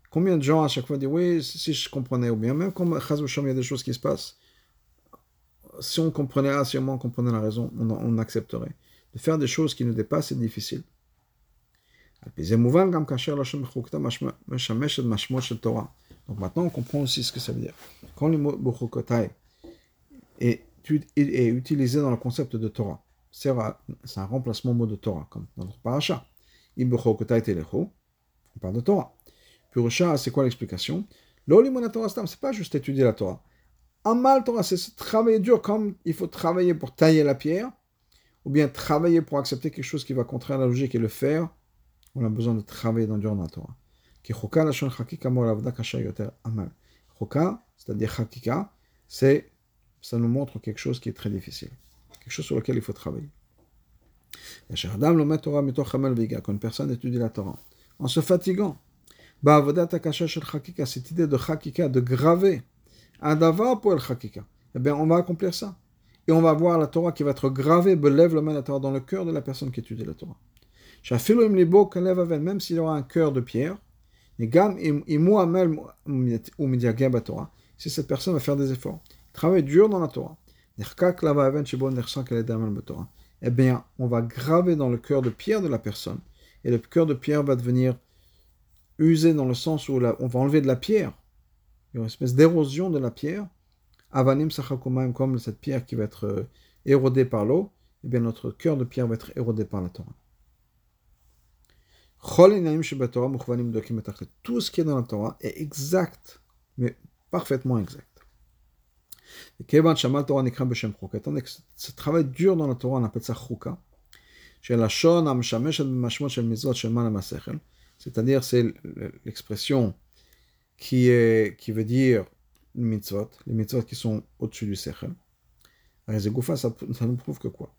Combien de gens à chaque fois disent oui, si je comprenais, ou bien même comme il y a des choses qui se passent, si on comprenait, si on comprenait la raison, on, accepterait. De faire des choses qui nous dépassent, c'est difficile. Donc maintenant, on comprend aussi ce que ça veut dire. Quand le mot est utilisé dans le concept de Torah, c'est un remplacement mot de Torah, comme dans notre paracha. On parle de Torah. Purusha, c'est quoi l'explication? C'est pas juste étudier la Torah. Amal Torah, c'est travailler dur comme il faut travailler pour tailler la pierre, ou bien travailler pour accepter quelque chose qui va contraire à la logique et le faire. On a besoin de travailler dans la Torah. C'est-à-dire ça nous montre quelque chose qui est très difficile, quelque chose sur lequel il faut travailler. Quand une personne étudie la Torah, en se fatiguant, cette idée de Chakika, de graver, eh bien, on va accomplir ça. Et on va voir la Torah qui va être gravée, belève le la Torah dans le cœur de la personne qui étudie la Torah. Même s'il aura un cœur de pierre, si cette personne va faire des efforts, travaille dur dans la Torah, eh bien, on va graver dans le cœur de pierre de la personne, et le cœur de pierre va devenir usé dans le sens où on va enlever de la pierre, il y une espèce d'érosion de la pierre, avanim sachakumaim, comme cette pierre qui va être euh, érodée par l'eau, eh bien notre cœur de pierre va être érodé par la Torah. Tout ce qui est dans la Torah est exact, mais parfaitement exact. Que ce travail dur dans la Torah, on appelle ça chuka. C'est-à-dire, c'est l'expression qui, est, qui veut dire mitzvot, les mitzvot qui sont au-dessus du sechel. Ça, ça nous prouve que quoi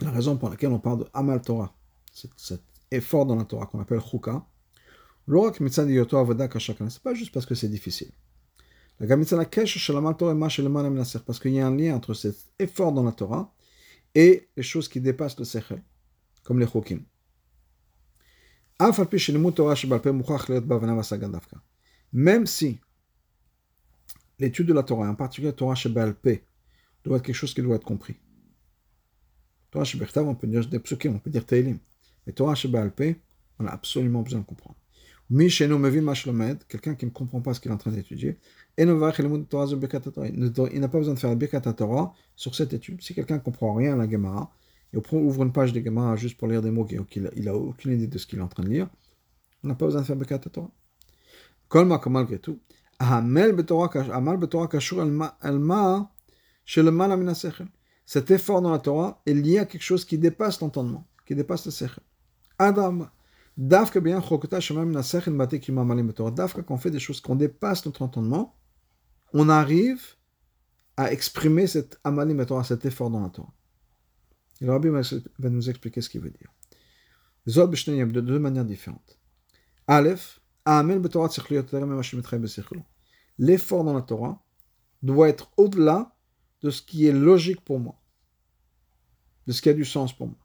La raison pour laquelle on parle de Amal Torah, cet effort dans la Torah qu'on appelle Chouka, c'est pas juste parce que c'est difficile. Parce qu'il y a un lien entre cet effort dans la Torah et les choses qui dépassent le sechel, comme les chokim. Même si l'étude de la Torah, en particulier Torah Shebal doit être quelque chose qui doit être compris. Torah Shebechtav, on peut dire des psukim, on peut dire Teilim. Mais Torah Shebal on a absolument besoin de comprendre. Quelqu'un qui ne comprend pas ce qu'il est en train d'étudier, il n'a pas besoin de faire Birkat Torah sur cette étude. Si quelqu'un ne comprend rien à la Gemara, et ouvre une page de Gemara juste pour lire des mots qu'il n'a aucune idée de ce qu'il est en train de lire, on n'a pas besoin de faire Birkat Torah. Comme malgré tout, cet effort dans la Torah est lié à quelque chose qui dépasse l'entendement, qui dépasse le sechel. Adam, Dafka bien. Dafka quand on fait des choses qu'on dépasse notre entendement, on arrive à exprimer cet amalim cet effort dans la Torah. Et le Rabbi va nous expliquer ce qu'il veut dire. Zod de deux manières différentes. L'effort dans la Torah doit être au-delà de ce qui est logique pour moi, de ce qui a du sens pour moi.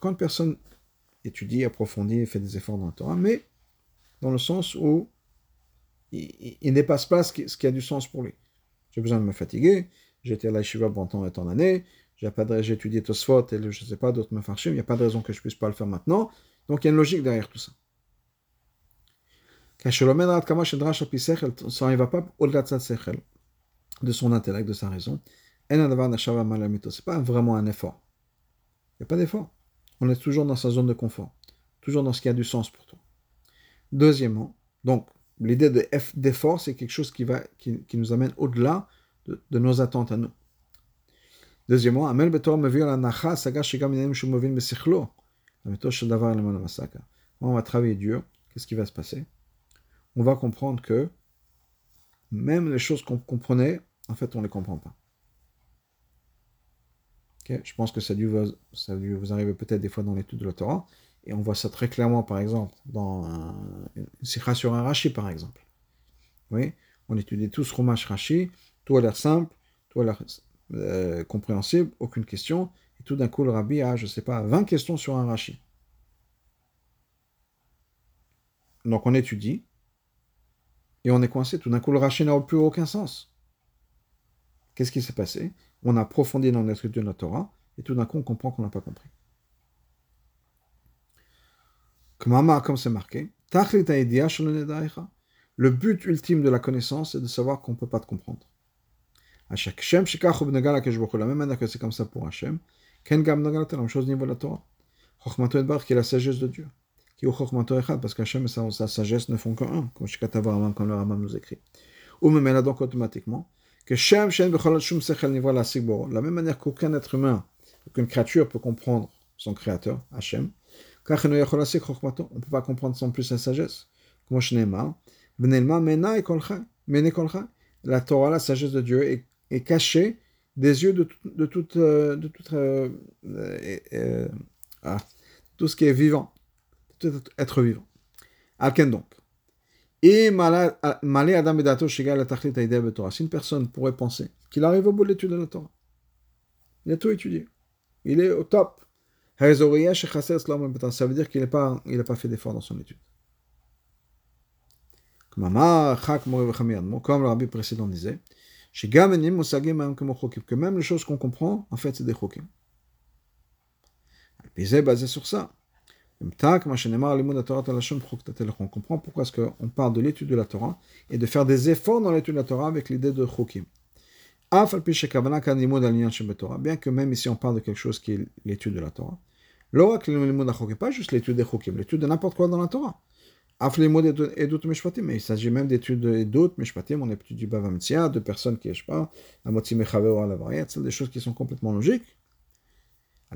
Quand personne étudie, approfondit, fait des efforts dans la Torah, mais dans le sens où il, ne dépasse pas ce qui, a du sens pour lui. J'ai besoin de me fatiguer, été à la Shiva pendant tant d'années, j'ai étudié Tosfot et je ne sais pas d'autres me farchim, il n'y a pas de raison que je ne puisse pas le faire maintenant. Donc il y a une logique derrière tout ça. Ça ne va pas au-delà de sa de son intellect, de sa raison. Ce n'est pas vraiment un effort. Il n'y a pas d'effort. On est toujours dans sa zone de confort, toujours dans ce qui a du sens pour toi. Deuxièmement, donc l'idée d'effort, c'est quelque chose qui, va, qui, nous amène au-delà de, nos attentes à nous. Deuxièmement, Amel shumovin besichlo. On va travailler dur. Qu'est-ce qui va se passer? On va comprendre que même les choses qu'on comprenait, en fait, on ne les comprend pas. Je pense que ça a dû vous, arriver peut-être des fois dans l'étude de la Torah. Et on voit ça très clairement, par exemple, dans une sikha sur un Rashi, par exemple. Oui, on étudie tous Rumash Rashi, tout a l'air simple, tout a l'air euh, compréhensible, aucune question. Et tout d'un coup, le rabbi a, je sais pas, 20 questions sur un Rashi. Donc on étudie, et on est coincé. Tout d'un coup, le Rashi n'a plus aucun sens. Qu'est-ce qui s'est passé? On a approfondi dans l'étude de la Torah, et tout d'un coup, on comprend qu'on n'a pas compris. Comme c'est marqué, le but ultime de la connaissance est de savoir qu'on ne peut pas te comprendre. À chaque Shem, la même manière que c'est comme ça pour Hachem, Ken Gam la même chose au niveau de la Torah. Qui est la sagesse de Dieu. Qui parce qu'Hachem et sa, sa sagesse ne font qu'un, comme comme le Rambam nous écrit. Ou même là donc automatiquement, que Nivra, la même manière qu'aucun être humain, aucune créature peut comprendre son créateur, Hachem, on ne peut pas comprendre sans plus sa sagesse. Comme. La Torah, la sagesse de Dieu, est est caché des yeux de, de, tout, euh, de tout, euh, euh, ah, tout ce qui est vivant, tout être vivant. Alken donc. Et malé Adam Bedato Shigal Torah. Si une personne pourrait penser qu'il arrive au bout de l'étude de la Torah, il a tout étudié, il est au top. Ça veut dire qu'il n'a pas, il pas fait d'effort dans son étude. Comme le rabbi précédent disait, que même les choses qu'on comprend, en fait, c'est des chokim. c'est basé sur ça. On comprend pourquoi est-ce qu'on parle de l'étude de la Torah et de faire des efforts dans l'étude de la Torah avec l'idée de chokim. Bien que même ici on parle de quelque chose qui est l'étude de la Torah. Pas juste l'étude des chokim, l'étude de n'importe quoi dans la Torah mais il s'agit même d'études d'autres mishpatim, on étudie Mitzia, de personnes qui, je sais pas, Amotzi Mechaveo à la variette, c'est des choses qui sont complètement logiques.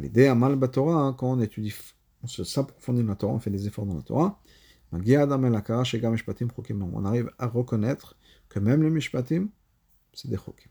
L'idée, à Mal Torah, hein, quand on étudie, on se s'approfondit dans la Torah, on fait des efforts dans la Torah, on arrive à reconnaître que même les mishpatim, c'est des chokim.